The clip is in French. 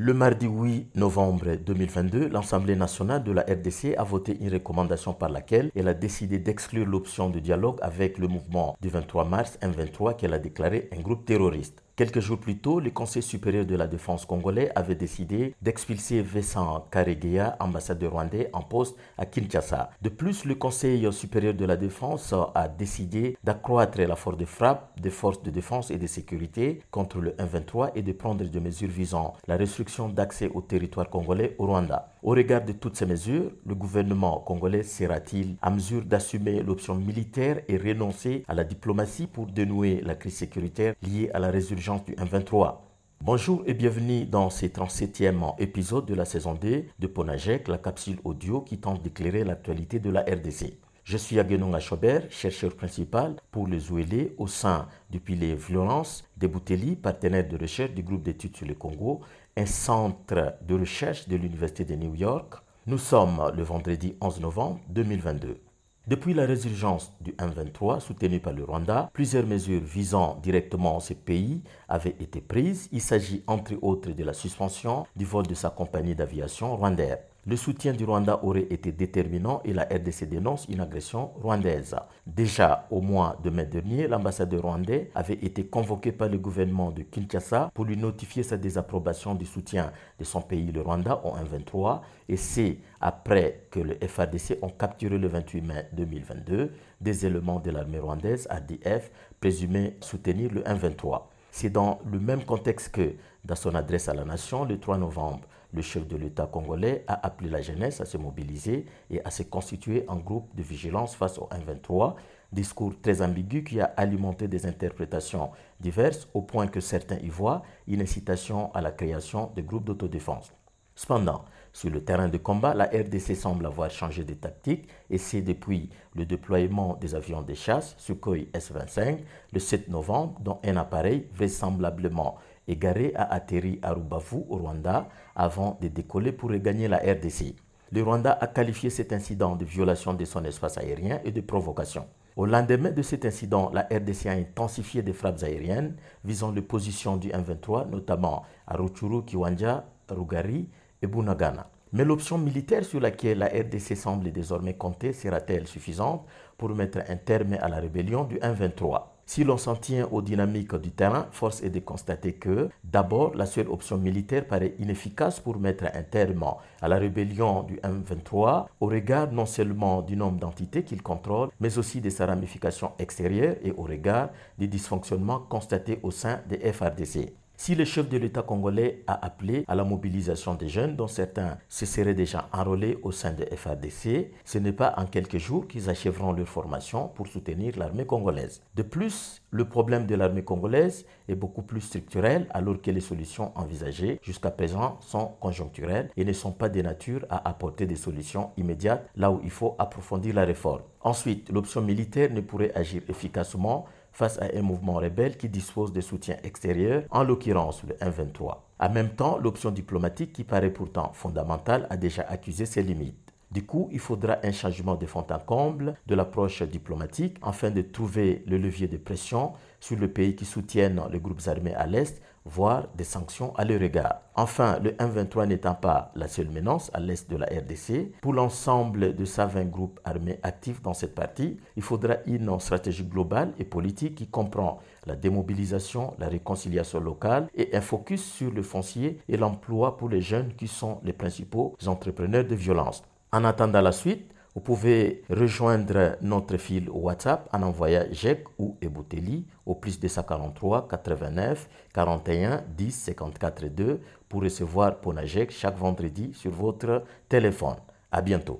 Le mardi 8 novembre 2022, l'Assemblée nationale de la RDC a voté une recommandation par laquelle elle a décidé d'exclure l'option de dialogue avec le mouvement du 23 mars M23 qu'elle a déclaré un groupe terroriste. Quelques jours plus tôt, le Conseil supérieur de la défense congolais avait décidé d'expulser Vincent Karegeya, ambassadeur rwandais en poste à Kinshasa. De plus, le Conseil supérieur de la défense a décidé d'accroître la force de frappe des forces de défense et de sécurité contre le M23 et de prendre des mesures visant la restriction d'accès au territoire congolais au Rwanda. Au regard de toutes ces mesures, le gouvernement congolais sera-t-il à mesure d'assumer l'option militaire et renoncer à la diplomatie pour dénouer la crise sécuritaire liée à la résurgence du M23. Bonjour et bienvenue dans ce 37e épisode de la saison 2 de Ponajek, la capsule audio qui tente d'éclairer l'actualité de la RDC. Je suis Aguenon Achobert, chercheur principal pour les OLE au sein depuis les violences des Bouteli, partenaire de recherche du groupe d'études sur le Congo, un centre de recherche de l'Université de New York. Nous sommes le vendredi 11 novembre 2022. Depuis la résurgence du M23 soutenu par le Rwanda, plusieurs mesures visant directement ces pays avaient été prises. Il s'agit entre autres de la suspension du vol de sa compagnie d'aviation Rwandair. Le soutien du Rwanda aurait été déterminant et la RDC dénonce une agression rwandaise. Déjà au mois de mai dernier, l'ambassadeur rwandais avait été convoqué par le gouvernement de Kinshasa pour lui notifier sa désapprobation du soutien de son pays, le Rwanda, au M23. Et c'est après que le FRDC ont capturé le 28 mai 2022 des éléments de l'armée rwandaise, ADF, présumés soutenir le M23. C'est dans le même contexte que, dans son adresse à la nation, le 3 novembre, le chef de l'État congolais a appelé la jeunesse à se mobiliser et à se constituer en groupe de vigilance face au M23, discours très ambigu qui a alimenté des interprétations diverses au point que certains y voient une incitation à la création de groupes d'autodéfense. Cependant, sur le terrain de combat, la RDC semble avoir changé de tactique et c'est depuis le déploiement des avions de chasse Sukhoi S-25 le 7 novembre dont un appareil vraisemblablement égaré a atterri à Rubavu au Rwanda avant de décoller pour regagner la RDC. Le Rwanda a qualifié cet incident de violation de son espace aérien et de provocation. Au lendemain de cet incident, la RDC a intensifié des frappes aériennes visant les positions du M23, notamment à Ruchuru, Kiwanja, Rugari et Bunagana. Mais l'option militaire sur laquelle la RDC semble désormais compter sera-t-elle suffisante pour mettre un terme à la rébellion du M23 si l'on s'en tient aux dynamiques du terrain, force est de constater que, d'abord, la seule option militaire paraît inefficace pour mettre un terme à la rébellion du M23 au regard non seulement du nombre d'entités qu'il contrôle, mais aussi de sa ramification extérieure et au regard des dysfonctionnements constatés au sein des FRDC. Si le chef de l'État congolais a appelé à la mobilisation des jeunes, dont certains se seraient déjà enrôlés au sein de FADC, ce n'est pas en quelques jours qu'ils achèveront leur formation pour soutenir l'armée congolaise. De plus, le problème de l'armée congolaise est beaucoup plus structurel alors que les solutions envisagées jusqu'à présent sont conjoncturelles et ne sont pas de nature à apporter des solutions immédiates là où il faut approfondir la réforme. Ensuite, l'option militaire ne pourrait agir efficacement face à un mouvement rebelle qui dispose de soutien extérieur, en l'occurrence le M23. En même temps, l'option diplomatique qui paraît pourtant fondamentale a déjà accusé ses limites. Du coup, il faudra un changement de fond en comble de l'approche diplomatique afin de trouver le levier de pression sur le pays qui soutiennent les groupes armés à l'Est, voire des sanctions à leur égard. Enfin, le M23 n'étant pas la seule menace à l'Est de la RDC, pour l'ensemble de ces 20 groupes armés actifs dans cette partie, il faudra une stratégie globale et politique qui comprend la démobilisation, la réconciliation locale et un focus sur le foncier et l'emploi pour les jeunes qui sont les principaux entrepreneurs de violence. En attendant la suite, vous pouvez rejoindre notre fil WhatsApp en envoyant JEC ou Ebouteli au plus 243 89 41 10 54 2 pour recevoir Ponajek chaque vendredi sur votre téléphone. À bientôt.